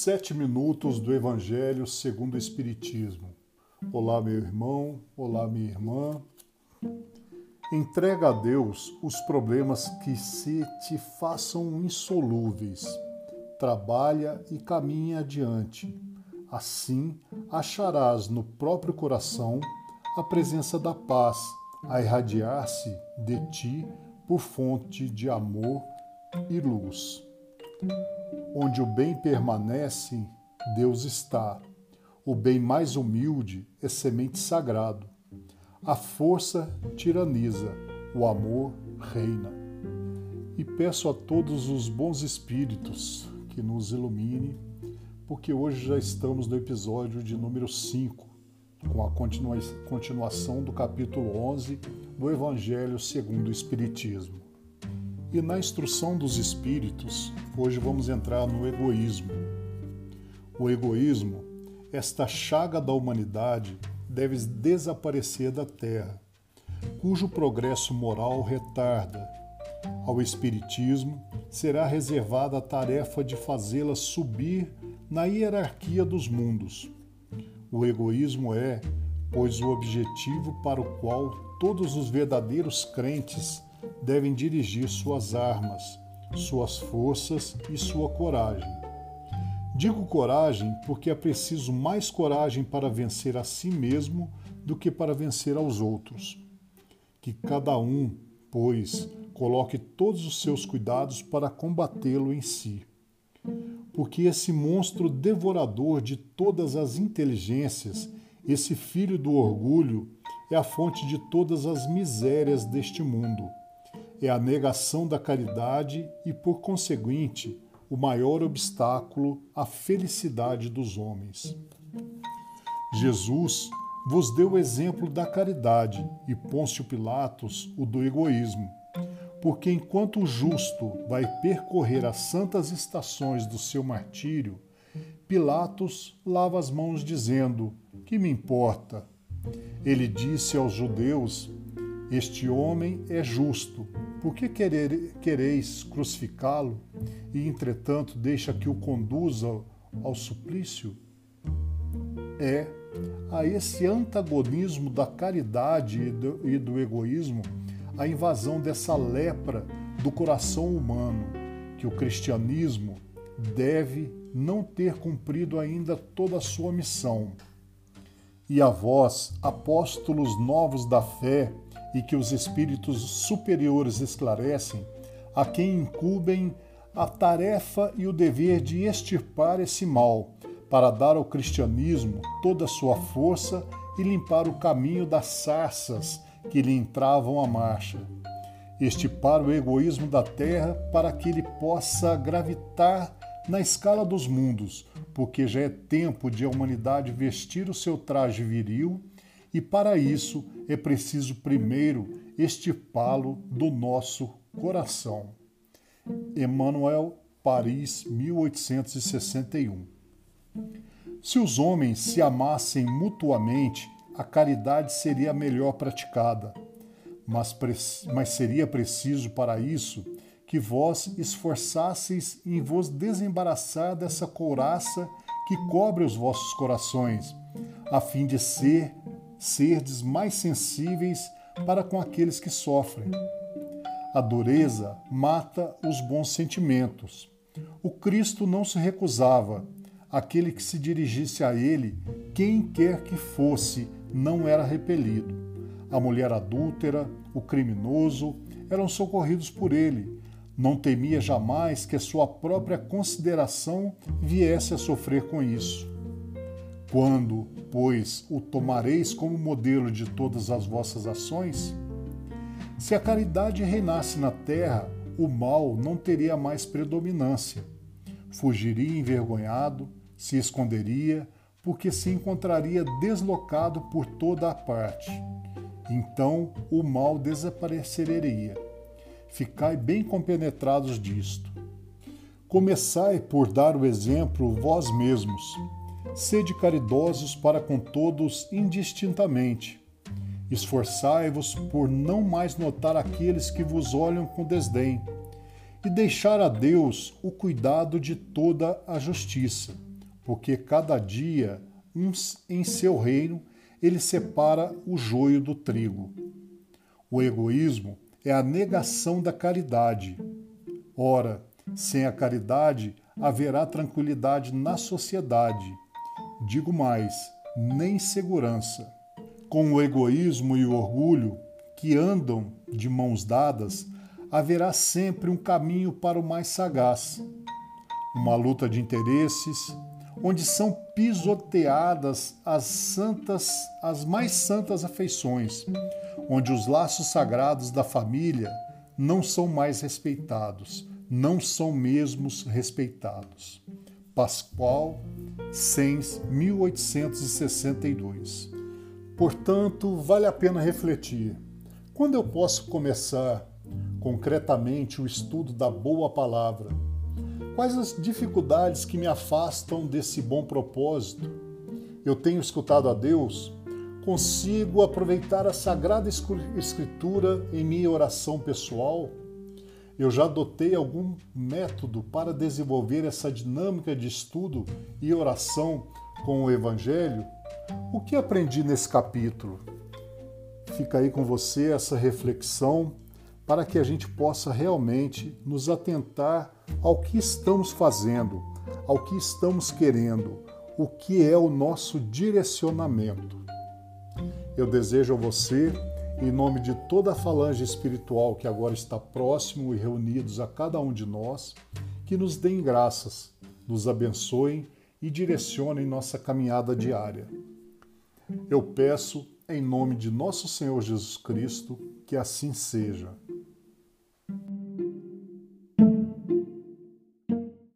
Sete minutos do Evangelho segundo o Espiritismo. Olá, meu irmão, olá, minha irmã. Entrega a Deus os problemas que se te façam insolúveis. Trabalha e caminha adiante. Assim acharás no próprio coração a presença da paz a irradiar-se de ti por fonte de amor e luz. Onde o bem permanece, Deus está. O bem mais humilde é semente sagrado. A força tiraniza, o amor reina. E peço a todos os bons espíritos que nos ilumine, porque hoje já estamos no episódio de número 5, com a continuação do capítulo 11 do Evangelho segundo o Espiritismo. E na instrução dos espíritos, hoje vamos entrar no egoísmo. O egoísmo, esta chaga da humanidade, deve desaparecer da Terra, cujo progresso moral retarda. Ao Espiritismo será reservada a tarefa de fazê-la subir na hierarquia dos mundos. O egoísmo é, pois, o objetivo para o qual todos os verdadeiros crentes devem dirigir suas armas, suas forças e sua coragem. Digo coragem porque é preciso mais coragem para vencer a si mesmo do que para vencer aos outros. Que cada um, pois, coloque todos os seus cuidados para combatê-lo em si. Porque esse monstro devorador de todas as inteligências, esse filho do orgulho, é a fonte de todas as misérias deste mundo é a negação da caridade e, por conseguinte, o maior obstáculo à felicidade dos homens. Jesus vos deu o exemplo da caridade e Pôncio Pilatos o do egoísmo, porque enquanto o justo vai percorrer as santas estações do seu martírio, Pilatos lava as mãos dizendo: Que me importa? Ele disse aos judeus este homem é justo. Por que querer, quereis crucificá-lo e, entretanto, deixa que o conduza ao suplício? É a esse antagonismo da caridade e do, e do egoísmo a invasão dessa lepra do coração humano que o cristianismo deve não ter cumprido ainda toda a sua missão. E a vós, apóstolos novos da fé, e que os espíritos superiores esclarecem, a quem incumbem a tarefa e o dever de extirpar esse mal, para dar ao cristianismo toda a sua força e limpar o caminho das sarças que lhe entravam a marcha. Estipar o egoísmo da terra para que ele possa gravitar na escala dos mundos, porque já é tempo de a humanidade vestir o seu traje viril e para isso é preciso primeiro estipá-lo do nosso coração. Emmanuel, Paris, 1861. Se os homens se amassem mutuamente, a caridade seria melhor praticada, mas, mas seria preciso para isso que vós esforçasseis em vos desembaraçar dessa couraça que cobre os vossos corações, a fim de ser serdes mais sensíveis para com aqueles que sofrem. A dureza mata os bons sentimentos. O Cristo não se recusava. Aquele que se dirigisse a ele, quem quer que fosse, não era repelido. A mulher adúltera, o criminoso, eram socorridos por ele. Não temia jamais que a sua própria consideração viesse a sofrer com isso. Quando, pois, o tomareis como modelo de todas as vossas ações? Se a caridade reinasse na terra, o mal não teria mais predominância. Fugiria envergonhado, se esconderia, porque se encontraria deslocado por toda a parte. Então o mal desapareceria. Ficai bem compenetrados disto. Começai por dar o exemplo vós mesmos Sede caridosos para com todos indistintamente. Esforçai-vos por não mais notar aqueles que vos olham com desdém. e deixar a Deus o cuidado de toda a justiça, porque cada dia, uns em seu reino, ele separa o joio do trigo. O egoísmo é a negação da caridade. Ora, sem a caridade haverá tranquilidade na sociedade. Digo mais, nem segurança. Com o egoísmo e o orgulho, que andam de mãos dadas, haverá sempre um caminho para o mais sagaz. Uma luta de interesses, onde são pisoteadas as santas, as mais santas afeições, onde os laços sagrados da família não são mais respeitados, não são mesmos respeitados. Pascoal, Sens, 1862. Portanto, vale a pena refletir. Quando eu posso começar concretamente o estudo da boa palavra? Quais as dificuldades que me afastam desse bom propósito? Eu tenho escutado a Deus? Consigo aproveitar a Sagrada Escritura em minha oração pessoal? Eu já adotei algum método para desenvolver essa dinâmica de estudo e oração com o Evangelho? O que aprendi nesse capítulo? Fica aí com você essa reflexão para que a gente possa realmente nos atentar ao que estamos fazendo, ao que estamos querendo, o que é o nosso direcionamento. Eu desejo a você, em nome de toda a falange espiritual que agora está próximo e reunidos a cada um de nós, que nos deem graças, nos abençoem e direcionem nossa caminhada diária. Eu peço, em nome de nosso Senhor Jesus Cristo, que assim seja.